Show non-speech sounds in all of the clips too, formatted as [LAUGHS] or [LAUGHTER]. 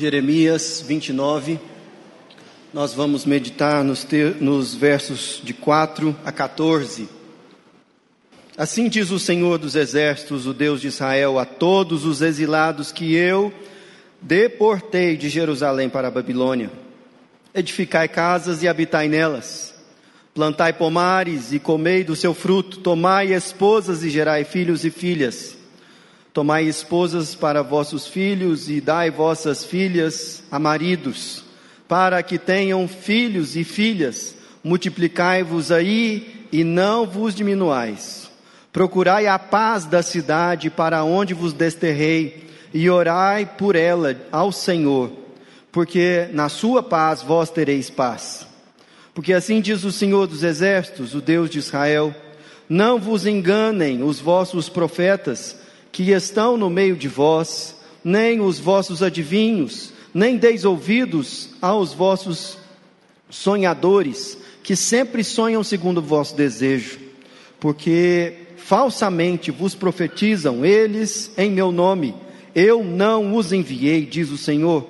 Jeremias 29. Nós vamos meditar nos, nos versos de 4 a 14. Assim diz o Senhor dos Exércitos, o Deus de Israel, a todos os exilados que eu deportei de Jerusalém para a Babilônia. Edificai casas e habitai nelas. Plantai pomares e comei do seu fruto. Tomai esposas e gerai filhos e filhas Tomai esposas para vossos filhos e dai vossas filhas a maridos, para que tenham filhos e filhas. Multiplicai-vos aí e não vos diminuais. Procurai a paz da cidade para onde vos desterrei e orai por ela ao Senhor, porque na sua paz vós tereis paz. Porque assim diz o Senhor dos Exércitos, o Deus de Israel: Não vos enganem os vossos profetas, que estão no meio de vós, nem os vossos adivinhos, nem deis ouvidos aos vossos sonhadores, que sempre sonham segundo o vosso desejo, porque falsamente vos profetizam eles em meu nome. Eu não os enviei, diz o Senhor.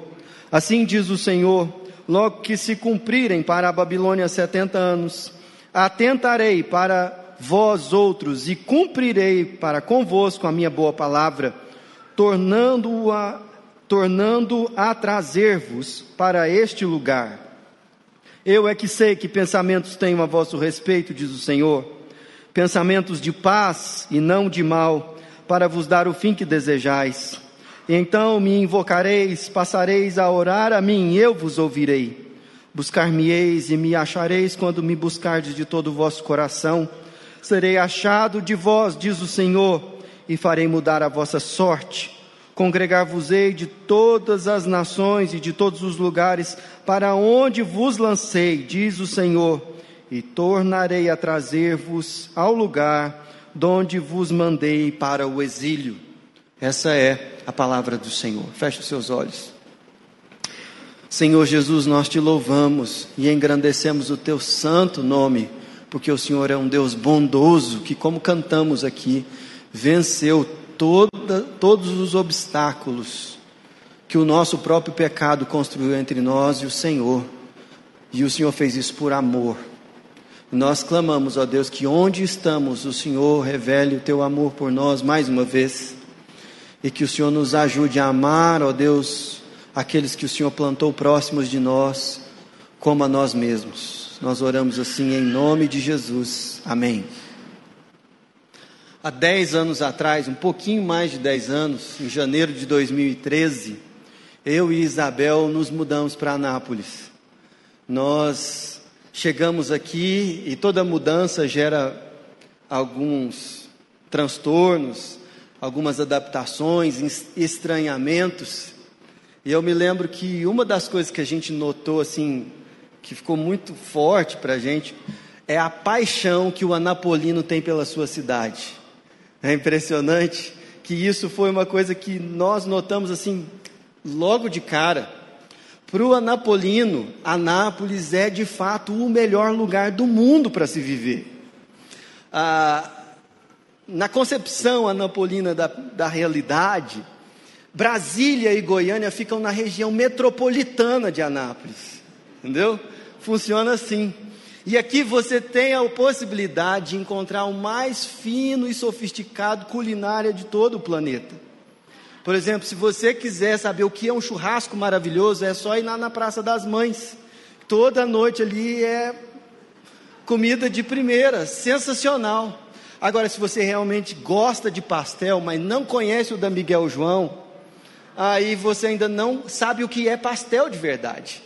Assim diz o Senhor: logo que se cumprirem para a Babilônia setenta anos, atentarei para vós outros, e cumprirei para convosco a minha boa palavra, tornando-a tornando a trazer-vos para este lugar. Eu é que sei que pensamentos tenho a vosso respeito, diz o Senhor, pensamentos de paz e não de mal, para vos dar o fim que desejais. Então me invocareis, passareis a orar a mim, e eu vos ouvirei. Buscar-me-eis e me achareis quando me buscardes de todo o vosso coração serei achado de vós, diz o Senhor, e farei mudar a vossa sorte. Congregar-vos-ei de todas as nações e de todos os lugares para onde vos lancei, diz o Senhor, e tornarei a trazer-vos ao lugar donde vos mandei para o exílio. Essa é a palavra do Senhor. Feche os seus olhos. Senhor Jesus, nós te louvamos e engrandecemos o teu santo nome porque o Senhor é um Deus bondoso que, como cantamos aqui, venceu toda, todos os obstáculos que o nosso próprio pecado construiu entre nós e o Senhor. E o Senhor fez isso por amor. Nós clamamos, ó Deus, que onde estamos, o Senhor revele o teu amor por nós mais uma vez. E que o Senhor nos ajude a amar, ó Deus, aqueles que o Senhor plantou próximos de nós, como a nós mesmos. Nós oramos assim em nome de Jesus. Amém. Há dez anos atrás, um pouquinho mais de dez anos, em janeiro de 2013, eu e Isabel nos mudamos para Anápolis. Nós chegamos aqui e toda mudança gera alguns transtornos, algumas adaptações, estranhamentos. E eu me lembro que uma das coisas que a gente notou assim que ficou muito forte para a gente é a paixão que o anapolino tem pela sua cidade. É impressionante que isso foi uma coisa que nós notamos assim logo de cara. Para o anapolino, Anápolis é de fato o melhor lugar do mundo para se viver. Ah, na concepção anapolina da, da realidade, Brasília e Goiânia ficam na região metropolitana de Anápolis entendeu? Funciona assim. E aqui você tem a possibilidade de encontrar o mais fino e sofisticado culinária de todo o planeta. Por exemplo, se você quiser saber o que é um churrasco maravilhoso, é só ir lá na Praça das Mães. Toda noite ali é comida de primeira, sensacional. Agora, se você realmente gosta de pastel, mas não conhece o da Miguel João, aí você ainda não sabe o que é pastel de verdade.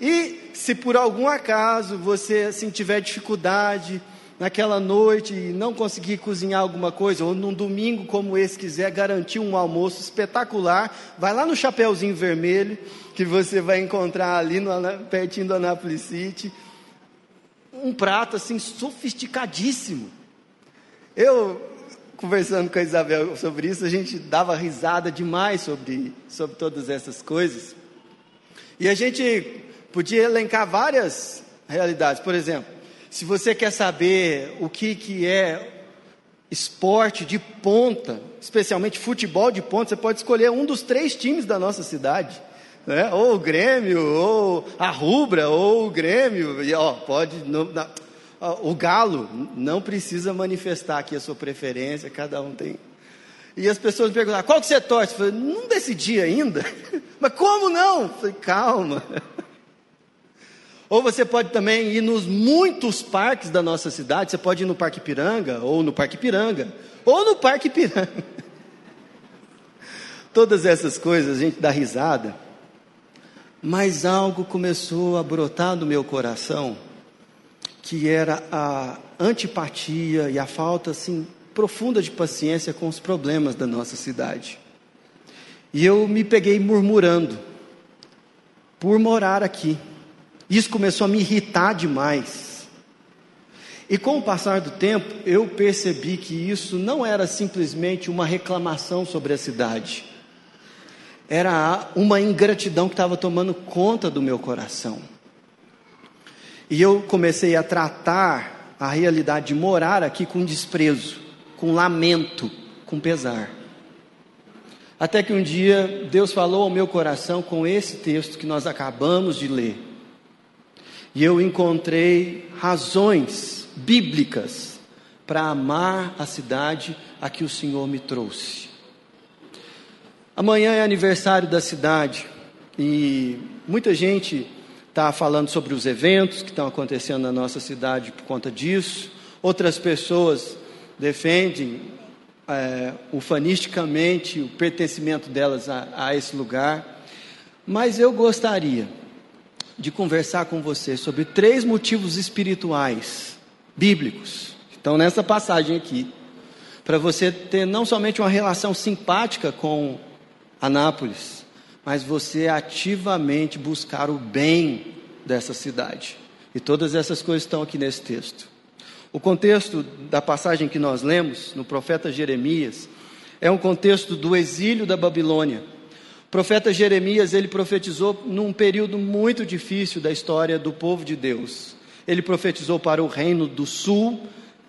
E se por algum acaso você assim, tiver dificuldade naquela noite e não conseguir cozinhar alguma coisa, ou num domingo como esse quiser garantir um almoço espetacular, vai lá no Chapeuzinho Vermelho, que você vai encontrar ali no, pertinho do Anápolis City, um prato assim sofisticadíssimo. Eu, conversando com a Isabel sobre isso, a gente dava risada demais sobre, sobre todas essas coisas. E a gente podia elencar várias realidades. Por exemplo, se você quer saber o que, que é esporte de ponta, especialmente futebol de ponta, você pode escolher um dos três times da nossa cidade. né? ou o Grêmio, ou a Rubra, ou o Grêmio, e, ó, pode, o Galo não precisa manifestar aqui a sua preferência, cada um tem. E as pessoas me perguntam, qual que você torce? Eu falei, não decidi ainda. [LAUGHS] Mas como não? Eu falei, calma. Ou você pode também ir nos muitos parques da nossa cidade. Você pode ir no Parque Piranga, ou no Parque Piranga, ou no Parque Piranga. [LAUGHS] Todas essas coisas a gente dá risada, mas algo começou a brotar no meu coração, que era a antipatia e a falta assim profunda de paciência com os problemas da nossa cidade. E eu me peguei murmurando por morar aqui. Isso começou a me irritar demais. E com o passar do tempo, eu percebi que isso não era simplesmente uma reclamação sobre a cidade. Era uma ingratidão que estava tomando conta do meu coração. E eu comecei a tratar a realidade de morar aqui com desprezo, com lamento, com pesar. Até que um dia Deus falou ao meu coração com esse texto que nós acabamos de ler. E eu encontrei razões bíblicas para amar a cidade a que o Senhor me trouxe. Amanhã é aniversário da cidade e muita gente está falando sobre os eventos que estão acontecendo na nossa cidade por conta disso. Outras pessoas defendem é, ufanisticamente o pertencimento delas a, a esse lugar. Mas eu gostaria de conversar com você sobre três motivos espirituais bíblicos que estão nessa passagem aqui, para você ter não somente uma relação simpática com Anápolis, mas você ativamente buscar o bem dessa cidade. E todas essas coisas estão aqui nesse texto. O contexto da passagem que nós lemos no profeta Jeremias é um contexto do exílio da Babilônia o profeta Jeremias, ele profetizou num período muito difícil da história do povo de Deus. Ele profetizou para o reino do sul,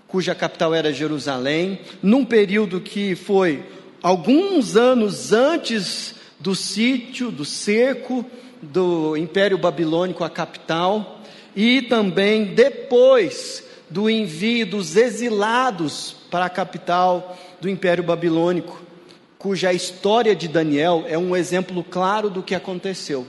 cuja capital era Jerusalém, num período que foi alguns anos antes do sítio, do cerco do Império Babilônico à capital, e também depois do envio dos exilados para a capital do Império Babilônico cuja história de Daniel é um exemplo claro do que aconteceu.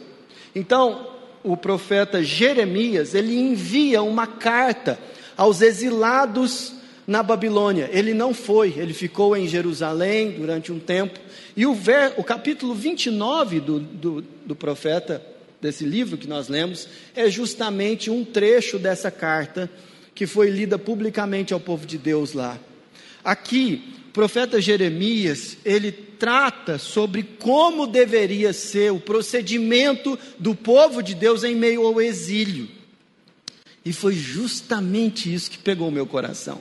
Então, o profeta Jeremias, ele envia uma carta aos exilados na Babilônia. Ele não foi, ele ficou em Jerusalém durante um tempo. E o, ver, o capítulo 29 do, do, do profeta, desse livro que nós lemos, é justamente um trecho dessa carta que foi lida publicamente ao povo de Deus lá. Aqui, o profeta Jeremias, ele trata sobre como deveria ser o procedimento do povo de Deus em meio ao exílio. E foi justamente isso que pegou o meu coração.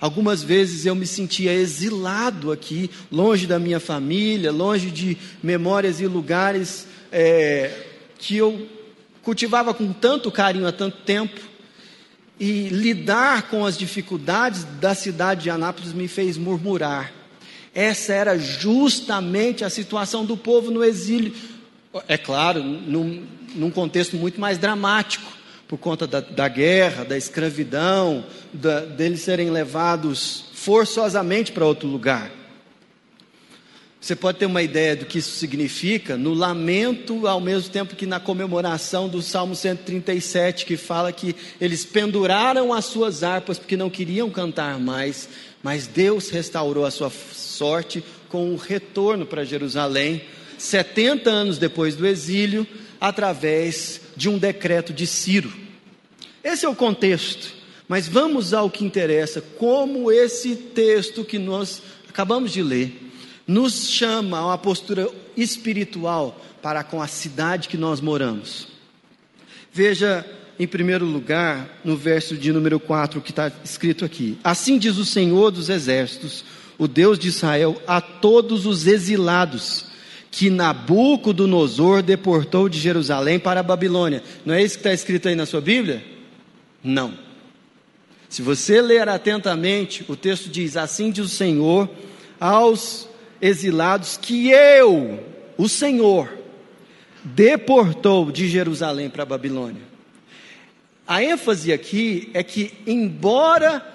Algumas vezes eu me sentia exilado aqui, longe da minha família, longe de memórias e lugares é, que eu cultivava com tanto carinho há tanto tempo e lidar com as dificuldades da cidade de Anápolis me fez murmurar. Essa era justamente a situação do povo no exílio. É claro, num, num contexto muito mais dramático, por conta da, da guerra, da escravidão, da, deles serem levados forçosamente para outro lugar. Você pode ter uma ideia do que isso significa no lamento, ao mesmo tempo que na comemoração do Salmo 137, que fala que eles penduraram as suas harpas porque não queriam cantar mais, mas Deus restaurou a sua sorte com o retorno para Jerusalém, 70 anos depois do exílio, através de um decreto de Ciro. Esse é o contexto, mas vamos ao que interessa: como esse texto que nós acabamos de ler nos chama a uma postura espiritual para com a cidade que nós moramos. Veja, em primeiro lugar, no verso de número 4 que está escrito aqui: Assim diz o Senhor dos Exércitos, o Deus de Israel, a todos os exilados que Nabucodonosor deportou de Jerusalém para a Babilônia. Não é isso que está escrito aí na sua Bíblia? Não. Se você ler atentamente, o texto diz: Assim diz o Senhor aos exilados que eu, o Senhor, deportou de Jerusalém para a Babilônia. A ênfase aqui é que, embora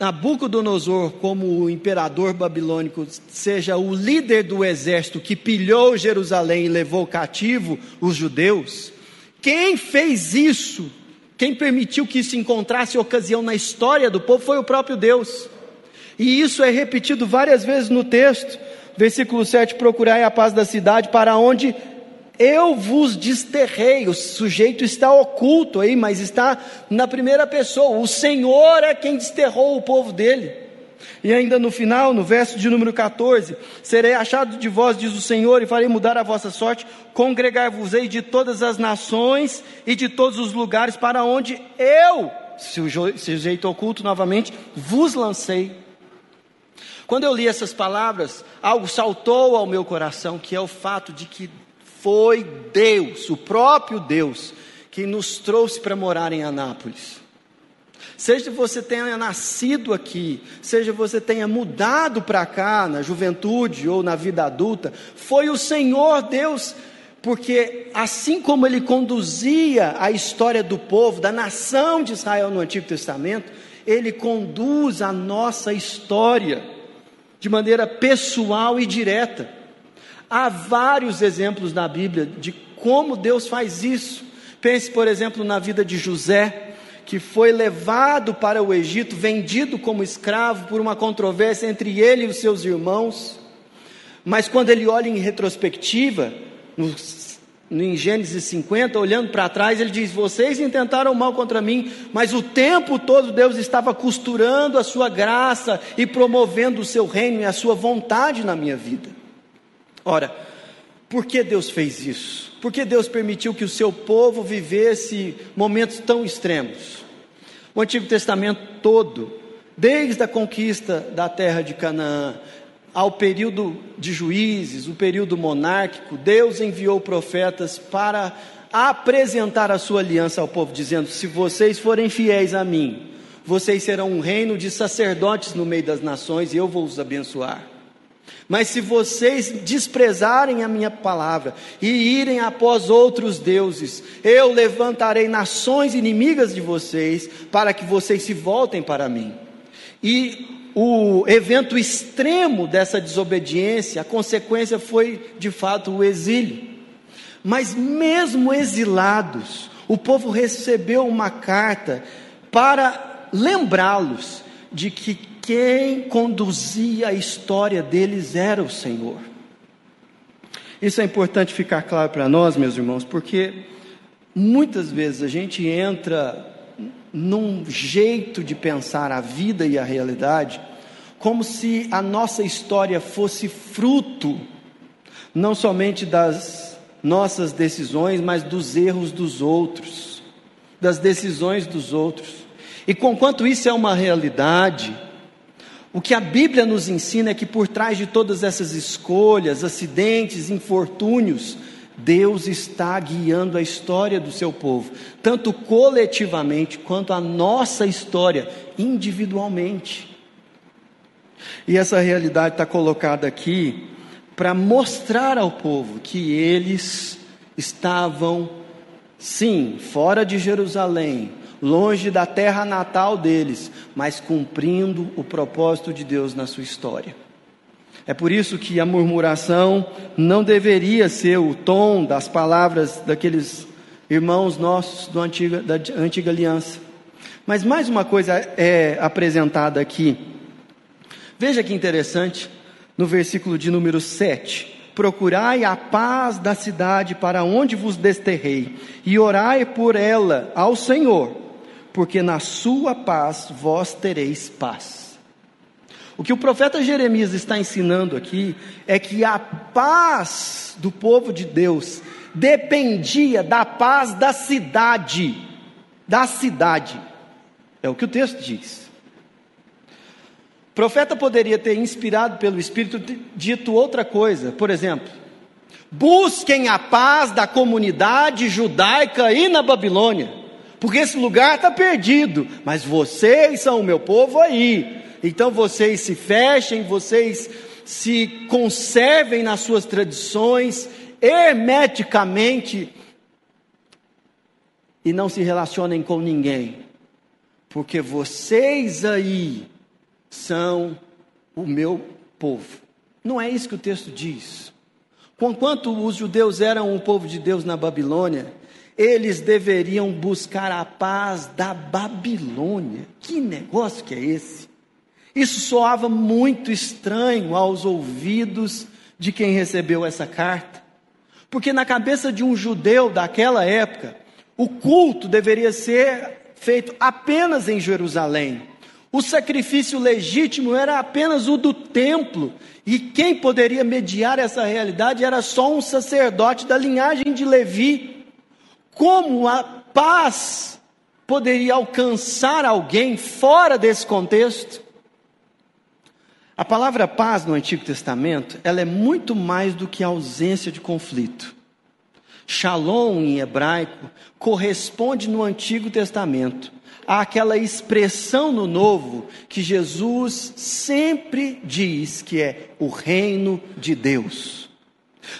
Nabucodonosor, como o imperador babilônico, seja o líder do exército que pilhou Jerusalém e levou cativo os judeus, quem fez isso, quem permitiu que isso encontrasse ocasião na história do povo foi o próprio Deus. E isso é repetido várias vezes no texto. Versículo 7: Procurai a paz da cidade, para onde eu vos desterrei. O sujeito está oculto aí, mas está na primeira pessoa. O Senhor é quem desterrou o povo dele. E ainda no final, no verso de número 14: Serei achado de vós, diz o Senhor, e farei mudar a vossa sorte, congregar-vos-ei de todas as nações e de todos os lugares para onde eu, sujeito oculto novamente, vos lancei. Quando eu li essas palavras, algo saltou ao meu coração, que é o fato de que foi Deus, o próprio Deus, que nos trouxe para morar em Anápolis. Seja você tenha nascido aqui, seja você tenha mudado para cá na juventude ou na vida adulta, foi o Senhor Deus, porque assim como ele conduzia a história do povo, da nação de Israel no Antigo Testamento, ele conduz a nossa história de maneira pessoal e direta. Há vários exemplos na Bíblia de como Deus faz isso. Pense, por exemplo, na vida de José, que foi levado para o Egito, vendido como escravo por uma controvérsia entre ele e os seus irmãos. Mas quando ele olha em retrospectiva, no, em Gênesis 50, olhando para trás, ele diz: Vocês intentaram mal contra mim, mas o tempo todo Deus estava costurando a sua graça e promovendo o seu reino e a sua vontade na minha vida. Ora, por que Deus fez isso? Por que Deus permitiu que o seu povo vivesse momentos tão extremos? O Antigo Testamento todo, desde a conquista da terra de Canaã, ao período de juízes, o período monárquico, Deus enviou profetas para apresentar a sua aliança ao povo, dizendo: Se vocês forem fiéis a mim, vocês serão um reino de sacerdotes no meio das nações e eu vou os abençoar. Mas se vocês desprezarem a minha palavra e irem após outros deuses, eu levantarei nações inimigas de vocês para que vocês se voltem para mim. E o evento extremo dessa desobediência, a consequência foi de fato o exílio. Mas mesmo exilados, o povo recebeu uma carta para lembrá-los de que quem conduzia a história deles era o Senhor. Isso é importante ficar claro para nós, meus irmãos, porque muitas vezes a gente entra num jeito de pensar a vida e a realidade como se a nossa história fosse fruto não somente das nossas decisões, mas dos erros dos outros, das decisões dos outros. E conquanto isso é uma realidade, o que a Bíblia nos ensina é que por trás de todas essas escolhas, acidentes, infortúnios, Deus está guiando a história do seu povo, tanto coletivamente quanto a nossa história individualmente. E essa realidade está colocada aqui para mostrar ao povo que eles estavam, sim, fora de Jerusalém, longe da terra natal deles, mas cumprindo o propósito de Deus na sua história. É por isso que a murmuração não deveria ser o tom das palavras daqueles irmãos nossos do da antiga aliança. Mas mais uma coisa é apresentada aqui. Veja que interessante, no versículo de número 7. Procurai a paz da cidade para onde vos desterrei, e orai por ela ao Senhor, porque na sua paz vós tereis paz. O que o profeta Jeremias está ensinando aqui é que a paz do povo de Deus dependia da paz da cidade, da cidade. É o que o texto diz. O profeta poderia ter inspirado pelo Espírito dito outra coisa, por exemplo, busquem a paz da comunidade judaica aí na Babilônia porque esse lugar está perdido, mas vocês são o meu povo aí. Então vocês se fechem, vocês se conservem nas suas tradições, hermeticamente e não se relacionem com ninguém, porque vocês aí são o meu povo. Não é isso que o texto diz. Conquanto os judeus eram o povo de Deus na Babilônia, eles deveriam buscar a paz da Babilônia. Que negócio que é esse? Isso soava muito estranho aos ouvidos de quem recebeu essa carta. Porque na cabeça de um judeu daquela época, o culto deveria ser feito apenas em Jerusalém. O sacrifício legítimo era apenas o do templo, e quem poderia mediar essa realidade era só um sacerdote da linhagem de Levi. Como a paz poderia alcançar alguém fora desse contexto? A palavra paz no Antigo Testamento, ela é muito mais do que ausência de conflito. Shalom em hebraico corresponde no Antigo Testamento àquela expressão no Novo que Jesus sempre diz que é o reino de Deus.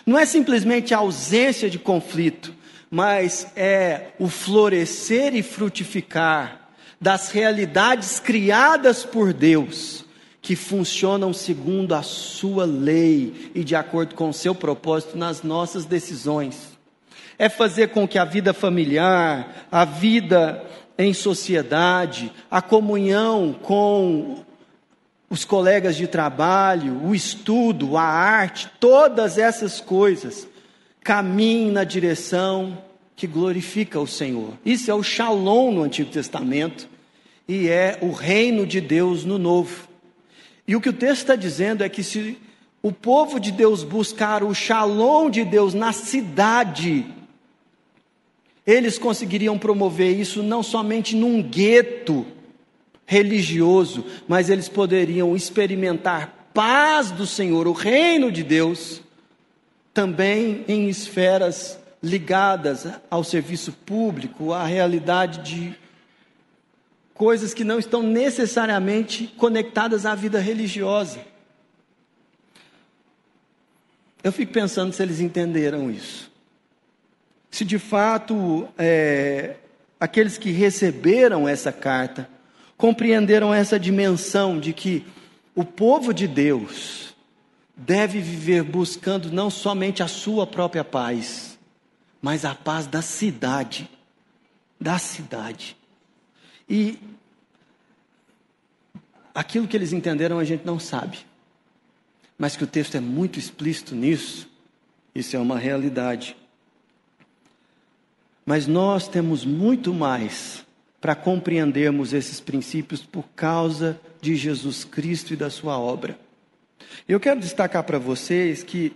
Não é simplesmente a ausência de conflito, mas é o florescer e frutificar das realidades criadas por Deus que funcionam segundo a sua lei e de acordo com o seu propósito nas nossas decisões. É fazer com que a vida familiar, a vida em sociedade, a comunhão com os colegas de trabalho, o estudo, a arte, todas essas coisas caminhem na direção que glorifica o Senhor. Isso é o Shalom no Antigo Testamento e é o reino de Deus no Novo. E o que o texto está dizendo é que se o povo de Deus buscar o shalom de Deus na cidade, eles conseguiriam promover isso não somente num gueto religioso, mas eles poderiam experimentar paz do Senhor, o reino de Deus, também em esferas ligadas ao serviço público, à realidade de coisas que não estão necessariamente conectadas à vida religiosa. Eu fico pensando se eles entenderam isso. Se de fato é, aqueles que receberam essa carta compreenderam essa dimensão de que o povo de Deus deve viver buscando não somente a sua própria paz, mas a paz da cidade. Da cidade. E aquilo que eles entenderam a gente não sabe. Mas que o texto é muito explícito nisso, isso é uma realidade. Mas nós temos muito mais para compreendermos esses princípios por causa de Jesus Cristo e da sua obra. Eu quero destacar para vocês que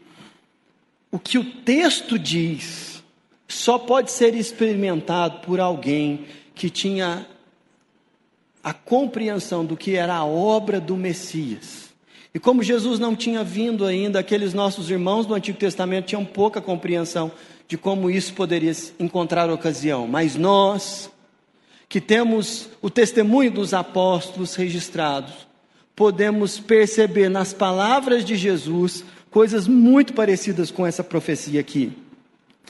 o que o texto diz só pode ser experimentado por alguém que tinha a compreensão do que era a obra do Messias. E como Jesus não tinha vindo ainda, aqueles nossos irmãos do Antigo Testamento tinham pouca compreensão de como isso poderia encontrar ocasião. Mas nós, que temos o testemunho dos apóstolos registrados, podemos perceber nas palavras de Jesus coisas muito parecidas com essa profecia aqui.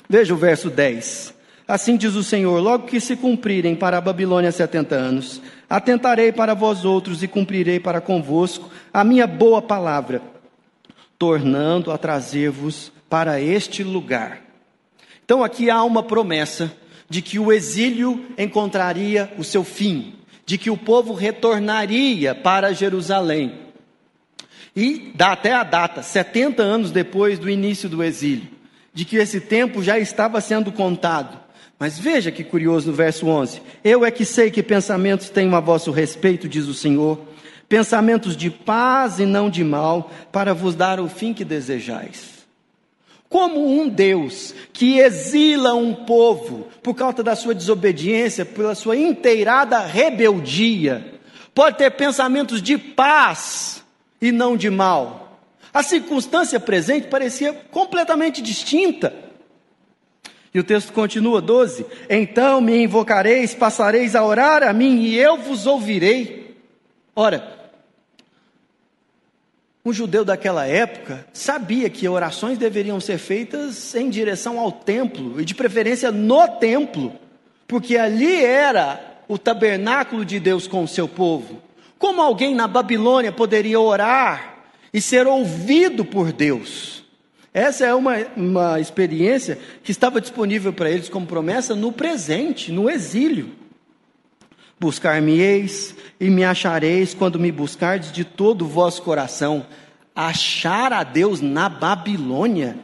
Veja o verso 10. Assim diz o Senhor: logo que se cumprirem para a Babilônia setenta anos, atentarei para vós outros e cumprirei para convosco a minha boa palavra, tornando a trazer-vos para este lugar. Então aqui há uma promessa de que o exílio encontraria o seu fim, de que o povo retornaria para Jerusalém. E dá até a data, 70 anos depois do início do exílio, de que esse tempo já estava sendo contado. Mas veja que curioso no verso 11: Eu é que sei que pensamentos tenho a vosso respeito, diz o Senhor, pensamentos de paz e não de mal, para vos dar o fim que desejais. Como um Deus que exila um povo por causa da sua desobediência, pela sua inteirada rebeldia, pode ter pensamentos de paz e não de mal. A circunstância presente parecia completamente distinta. E o texto continua, 12: Então me invocareis, passareis a orar a mim, e eu vos ouvirei. Ora, um judeu daquela época sabia que orações deveriam ser feitas em direção ao templo, e de preferência no templo, porque ali era o tabernáculo de Deus com o seu povo. Como alguém na Babilônia poderia orar e ser ouvido por Deus? Essa é uma, uma experiência que estava disponível para eles como promessa no presente, no exílio. Buscar-me-eis e me achareis quando me buscardes de todo o vosso coração. Achar a Deus na Babilônia.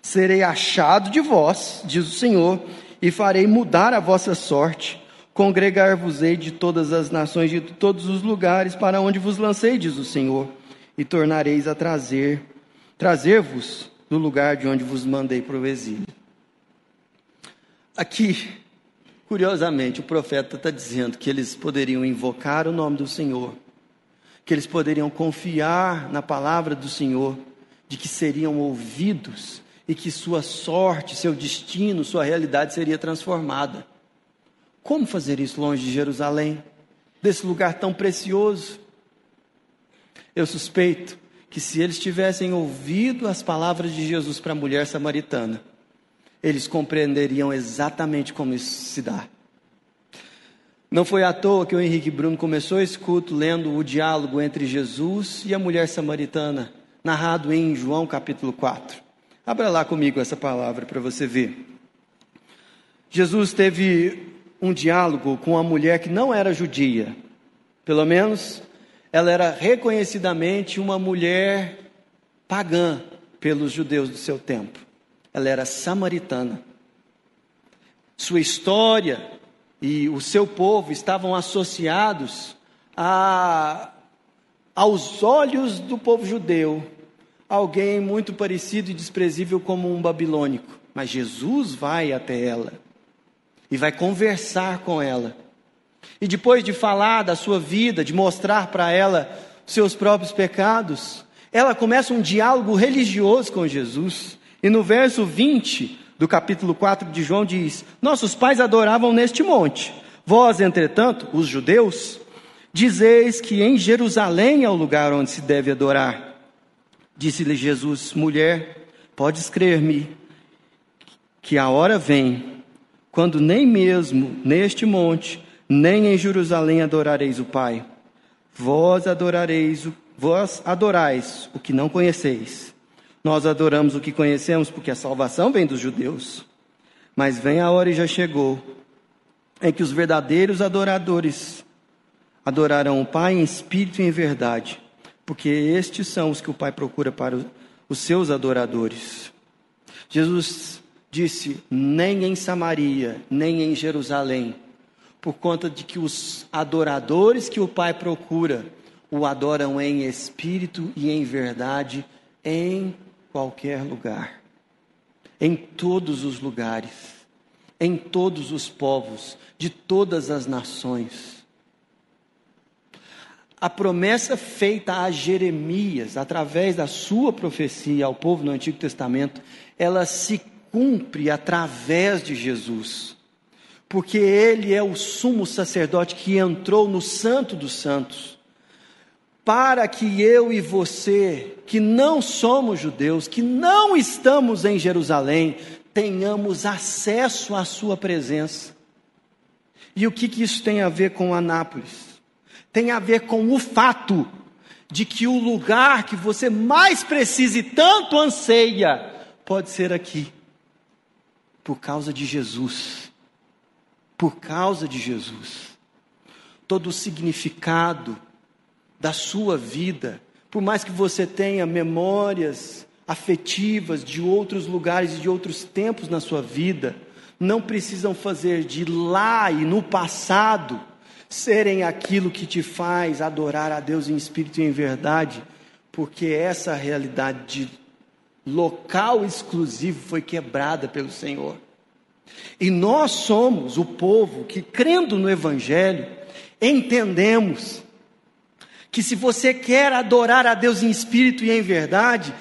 Serei achado de vós, diz o Senhor, e farei mudar a vossa sorte. Congregar-vos-ei de todas as nações, de todos os lugares para onde vos lancei, diz o Senhor, e tornareis a trazer, trazer-vos do lugar de onde vos mandei para o exílio. Aqui, Curiosamente, o profeta está dizendo que eles poderiam invocar o nome do Senhor, que eles poderiam confiar na palavra do Senhor, de que seriam ouvidos e que sua sorte, seu destino, sua realidade seria transformada. Como fazer isso longe de Jerusalém, desse lugar tão precioso? Eu suspeito que se eles tivessem ouvido as palavras de Jesus para a mulher samaritana, eles compreenderiam exatamente como isso se dá. Não foi à toa que o Henrique Bruno começou esse culto lendo o diálogo entre Jesus e a mulher samaritana, narrado em João capítulo 4. Abra lá comigo essa palavra para você ver. Jesus teve um diálogo com uma mulher que não era judia, pelo menos ela era reconhecidamente uma mulher pagã pelos judeus do seu tempo ela era samaritana. Sua história e o seu povo estavam associados a, aos olhos do povo judeu, alguém muito parecido e desprezível como um babilônico. Mas Jesus vai até ela e vai conversar com ela. E depois de falar da sua vida, de mostrar para ela seus próprios pecados, ela começa um diálogo religioso com Jesus. E no verso 20 do capítulo 4 de João diz: Nossos pais adoravam neste monte. Vós, entretanto, os judeus, dizeis que em Jerusalém é o lugar onde se deve adorar. Disse-lhe Jesus: Mulher, podes crer-me que a hora vem, quando nem mesmo neste monte, nem em Jerusalém adorareis o Pai. Vós adorareis, vós adorais o que não conheceis. Nós adoramos o que conhecemos porque a salvação vem dos judeus. Mas vem a hora e já chegou em que os verdadeiros adoradores adorarão o Pai em espírito e em verdade, porque estes são os que o Pai procura para os seus adoradores. Jesus disse: nem em Samaria, nem em Jerusalém, por conta de que os adoradores que o Pai procura o adoram em espírito e em verdade, em qualquer lugar, em todos os lugares, em todos os povos, de todas as nações. A promessa feita a Jeremias, através da sua profecia ao povo no Antigo Testamento, ela se cumpre através de Jesus, porque ele é o sumo sacerdote que entrou no Santo dos Santos para que eu e você, que não somos judeus, que não estamos em Jerusalém, tenhamos acesso à Sua presença. E o que, que isso tem a ver com Anápolis? Tem a ver com o fato de que o lugar que você mais precisa e tanto anseia pode ser aqui, por causa de Jesus. Por causa de Jesus. Todo o significado, da sua vida, por mais que você tenha memórias afetivas de outros lugares e de outros tempos na sua vida, não precisam fazer de lá e no passado serem aquilo que te faz adorar a Deus em espírito e em verdade, porque essa realidade de local exclusivo foi quebrada pelo Senhor. E nós somos o povo que, crendo no Evangelho, entendemos que se você quer adorar a Deus em espírito e em verdade,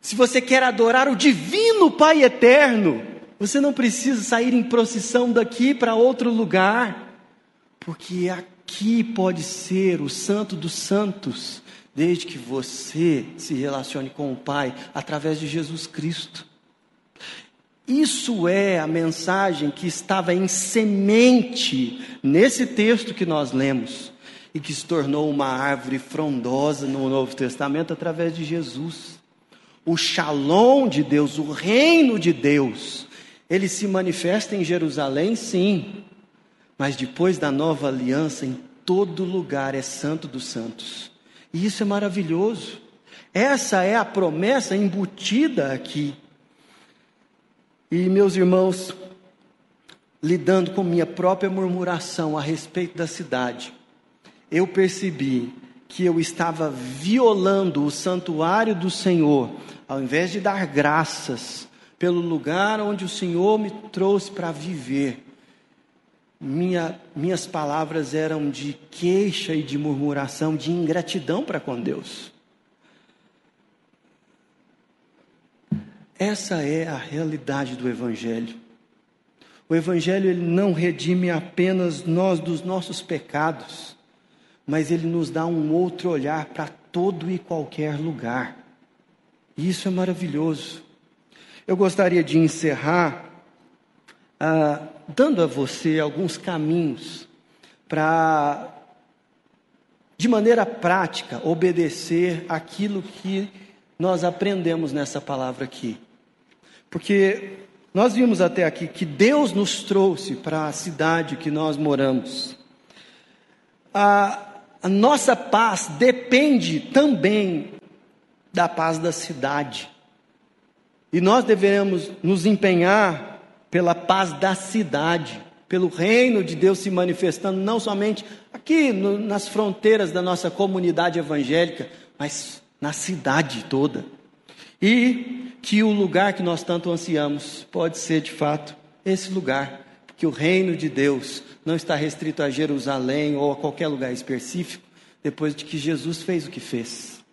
se você quer adorar o divino Pai eterno, você não precisa sair em procissão daqui para outro lugar, porque aqui pode ser o Santo dos Santos, desde que você se relacione com o Pai através de Jesus Cristo. Isso é a mensagem que estava em semente nesse texto que nós lemos e que se tornou uma árvore frondosa no Novo Testamento através de Jesus. O shalom de Deus, o reino de Deus, ele se manifesta em Jerusalém, sim, mas depois da nova aliança, em todo lugar é santo dos santos. E isso é maravilhoso. Essa é a promessa embutida aqui. E meus irmãos, lidando com minha própria murmuração a respeito da cidade, eu percebi que eu estava violando o santuário do Senhor, ao invés de dar graças pelo lugar onde o Senhor me trouxe para viver. Minha, minhas palavras eram de queixa e de murmuração, de ingratidão para com Deus. Essa é a realidade do Evangelho. O Evangelho ele não redime apenas nós dos nossos pecados, mas ele nos dá um outro olhar para todo e qualquer lugar. E isso é maravilhoso. Eu gostaria de encerrar ah, dando a você alguns caminhos para, de maneira prática, obedecer aquilo que nós aprendemos nessa palavra aqui. Porque nós vimos até aqui que Deus nos trouxe para a cidade que nós moramos. A, a nossa paz depende também da paz da cidade. E nós devemos nos empenhar pela paz da cidade, pelo reino de Deus se manifestando não somente aqui no, nas fronteiras da nossa comunidade evangélica, mas na cidade toda. E que o lugar que nós tanto ansiamos pode ser de fato esse lugar, porque o reino de Deus não está restrito a Jerusalém ou a qualquer lugar específico, depois de que Jesus fez o que fez.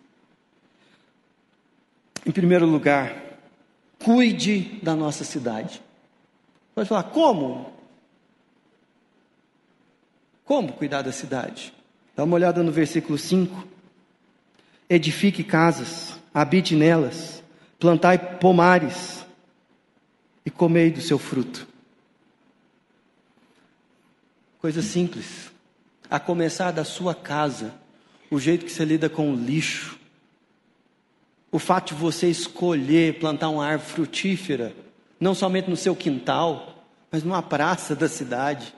Em primeiro lugar, cuide da nossa cidade. Pode falar, como? Como cuidar da cidade? Dá uma olhada no versículo 5. Edifique casas, habite nelas plantai pomares e comei do seu fruto. Coisa simples. A começar da sua casa, o jeito que você lida com o lixo, o fato de você escolher plantar uma árvore frutífera, não somente no seu quintal, mas numa praça da cidade,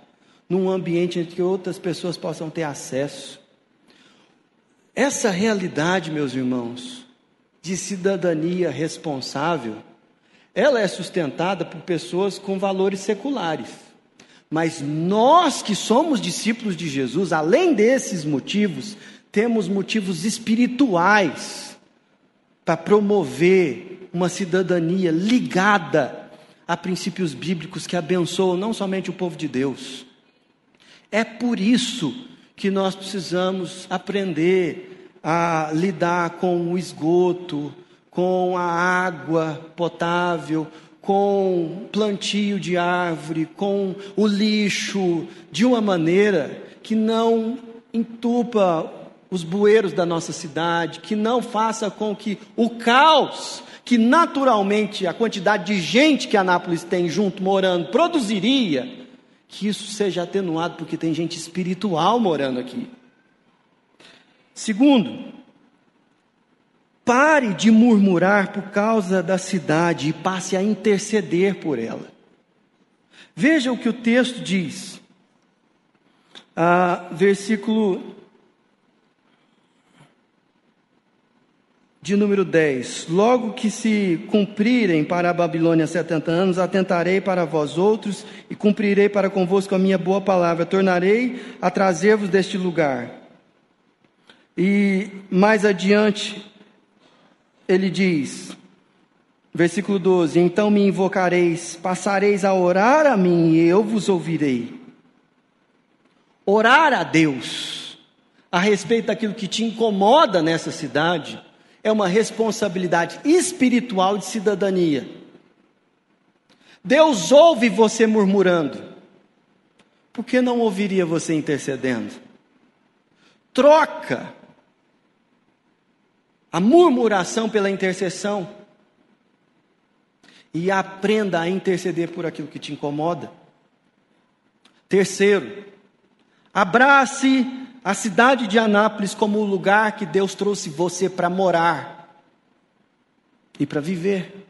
num ambiente em que outras pessoas possam ter acesso. Essa realidade, meus irmãos, de cidadania responsável, ela é sustentada por pessoas com valores seculares. Mas nós que somos discípulos de Jesus, além desses motivos, temos motivos espirituais para promover uma cidadania ligada a princípios bíblicos que abençoam não somente o povo de Deus. É por isso que nós precisamos aprender a lidar com o esgoto, com a água potável, com plantio de árvore, com o lixo, de uma maneira que não entupa os bueiros da nossa cidade, que não faça com que o caos que naturalmente a quantidade de gente que Anápolis tem junto morando produziria, que isso seja atenuado porque tem gente espiritual morando aqui. Segundo, pare de murmurar por causa da cidade e passe a interceder por ela. Veja o que o texto diz. Ah, versículo de número 10: Logo que se cumprirem para a Babilônia setenta anos, atentarei para vós outros e cumprirei para convosco a minha boa palavra, tornarei a trazer-vos deste lugar. E mais adiante, ele diz, versículo 12: Então me invocareis, passareis a orar a mim e eu vos ouvirei. Orar a Deus a respeito daquilo que te incomoda nessa cidade é uma responsabilidade espiritual de cidadania. Deus ouve você murmurando, por que não ouviria você intercedendo? Troca a murmuração pela intercessão. E aprenda a interceder por aquilo que te incomoda. Terceiro, abrace a cidade de Anápolis como o lugar que Deus trouxe você para morar e para viver.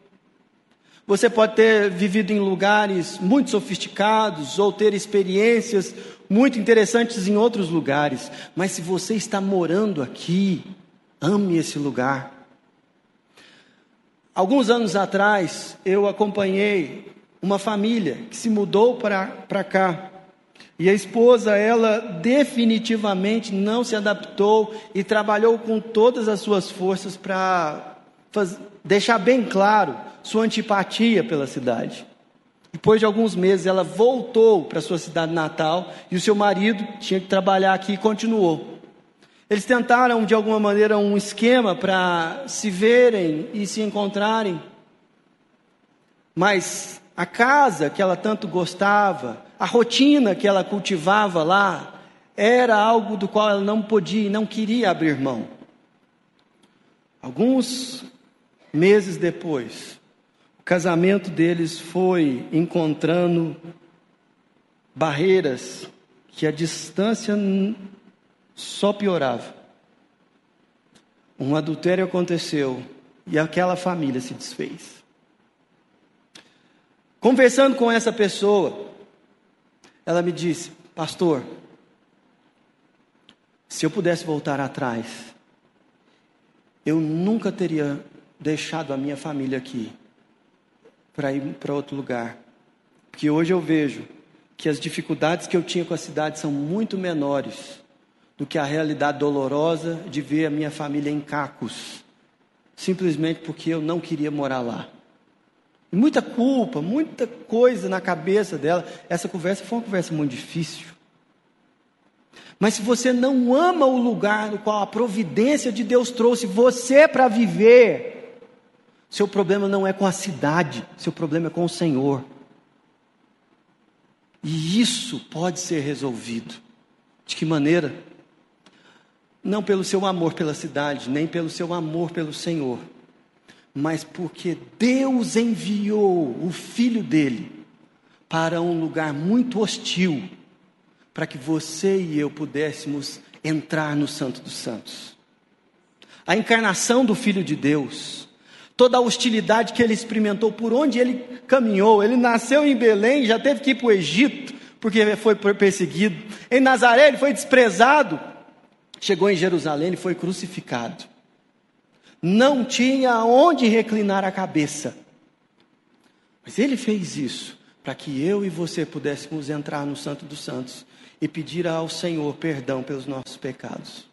Você pode ter vivido em lugares muito sofisticados ou ter experiências muito interessantes em outros lugares, mas se você está morando aqui, ame esse lugar. Alguns anos atrás, eu acompanhei uma família que se mudou para cá. E a esposa, ela definitivamente não se adaptou e trabalhou com todas as suas forças para deixar bem claro sua antipatia pela cidade. Depois de alguns meses, ela voltou para sua cidade natal e o seu marido tinha que trabalhar aqui e continuou. Eles tentaram, de alguma maneira, um esquema para se verem e se encontrarem. Mas a casa que ela tanto gostava, a rotina que ela cultivava lá, era algo do qual ela não podia e não queria abrir mão. Alguns meses depois, casamento deles foi encontrando barreiras que a distância só piorava. Um adultério aconteceu e aquela família se desfez. Conversando com essa pessoa, ela me disse: Pastor, se eu pudesse voltar atrás, eu nunca teria deixado a minha família aqui para ir para outro lugar. Porque hoje eu vejo que as dificuldades que eu tinha com a cidade são muito menores do que a realidade dolorosa de ver a minha família em cacos, simplesmente porque eu não queria morar lá. Muita culpa, muita coisa na cabeça dela. Essa conversa foi uma conversa muito difícil. Mas se você não ama o lugar no qual a providência de Deus trouxe você para viver, seu problema não é com a cidade, seu problema é com o Senhor. E isso pode ser resolvido. De que maneira? Não pelo seu amor pela cidade, nem pelo seu amor pelo Senhor, mas porque Deus enviou o filho dele para um lugar muito hostil, para que você e eu pudéssemos entrar no Santo dos Santos. A encarnação do Filho de Deus toda a hostilidade que ele experimentou por onde ele caminhou. Ele nasceu em Belém, já teve que ir para o Egito, porque foi perseguido. Em Nazaré, ele foi desprezado. Chegou em Jerusalém, ele foi crucificado. Não tinha onde reclinar a cabeça. Mas ele fez isso para que eu e você pudéssemos entrar no Santo dos Santos e pedir ao Senhor perdão pelos nossos pecados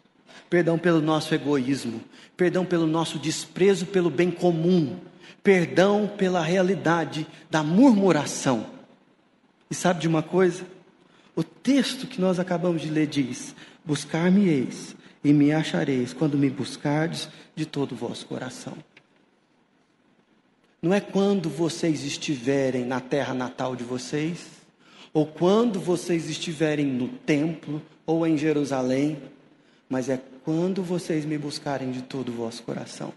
perdão pelo nosso egoísmo, perdão pelo nosso desprezo pelo bem comum, perdão pela realidade da murmuração. E sabe de uma coisa? O texto que nós acabamos de ler diz: Buscar-me-eis e me achareis quando me buscardes de todo o vosso coração. Não é quando vocês estiverem na terra natal de vocês, ou quando vocês estiverem no templo ou em Jerusalém, mas é quando vocês me buscarem de todo o vosso coração.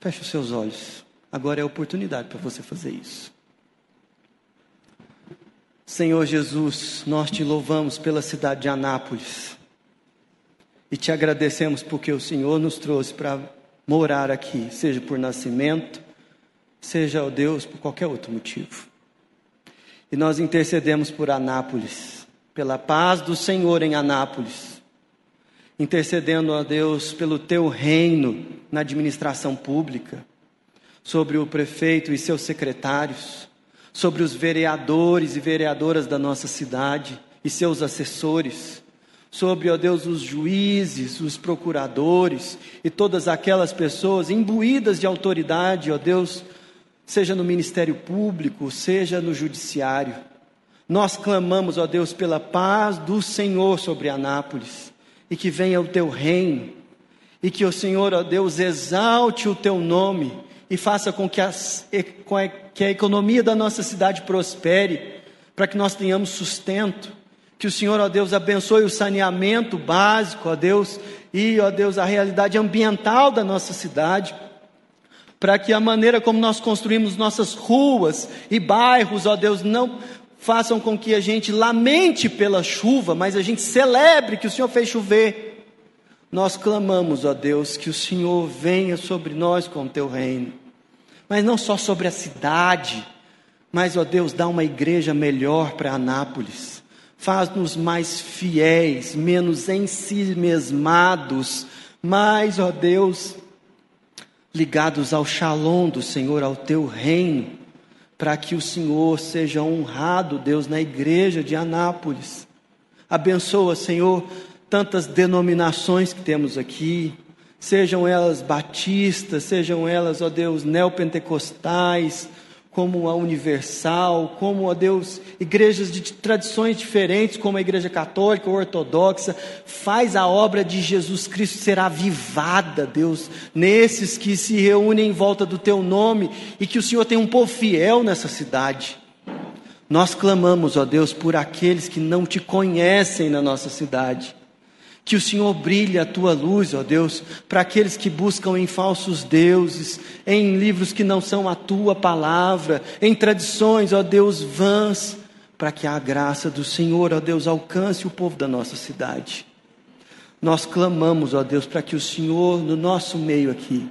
Feche os seus olhos. Agora é a oportunidade para você fazer isso. Senhor Jesus, nós te louvamos pela cidade de Anápolis e te agradecemos porque o Senhor nos trouxe para morar aqui, seja por nascimento, seja, ó Deus, por qualquer outro motivo. E nós intercedemos por Anápolis, pela paz do Senhor em Anápolis intercedendo a Deus pelo teu reino na administração pública, sobre o prefeito e seus secretários, sobre os vereadores e vereadoras da nossa cidade e seus assessores, sobre, ó Deus, os juízes, os procuradores e todas aquelas pessoas imbuídas de autoridade, ó Deus, seja no ministério público, seja no judiciário. Nós clamamos, ó Deus, pela paz do Senhor sobre Anápolis e que venha o teu reino, e que o Senhor, ó Deus, exalte o teu nome e faça com que, as, que a economia da nossa cidade prospere, para que nós tenhamos sustento, Que o Senhor, ó Deus, abençoe o saneamento básico, ó Deus, e, ó Deus, a realidade ambiental da nossa cidade para que a maneira como nós construímos nossas ruas e bairros, ó Deus, não façam com que a gente lamente pela chuva, mas a gente celebre que o Senhor fez chover. Nós clamamos, ó Deus, que o Senhor venha sobre nós com o teu reino, mas não só sobre a cidade, mas, ó Deus, dá uma igreja melhor para Anápolis. Faz-nos mais fiéis, menos em si mesmados, mais, ó Deus, ligados ao shalom do Senhor, ao teu reino, para que o Senhor seja honrado, Deus, na igreja de Anápolis. Abençoa, Senhor, tantas denominações que temos aqui, sejam elas batistas, sejam elas, ó Deus, neopentecostais, como a Universal, como, ó Deus, igrejas de tradições diferentes, como a Igreja Católica ou Ortodoxa, faz a obra de Jesus Cristo ser avivada, Deus, nesses que se reúnem em volta do Teu nome e que o Senhor tem um povo fiel nessa cidade. Nós clamamos, ó Deus, por aqueles que não te conhecem na nossa cidade que o Senhor brilhe a tua luz, ó Deus, para aqueles que buscam em falsos deuses, em livros que não são a tua palavra, em tradições, ó Deus, vãs, para que a graça do Senhor, ó Deus, alcance o povo da nossa cidade. Nós clamamos, ó Deus, para que o Senhor, no nosso meio aqui,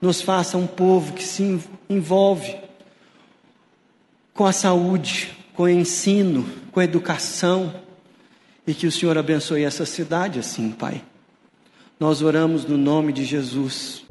nos faça um povo que se envolve com a saúde, com o ensino, com a educação, e que o Senhor abençoe essa cidade assim, Pai. Nós oramos no nome de Jesus.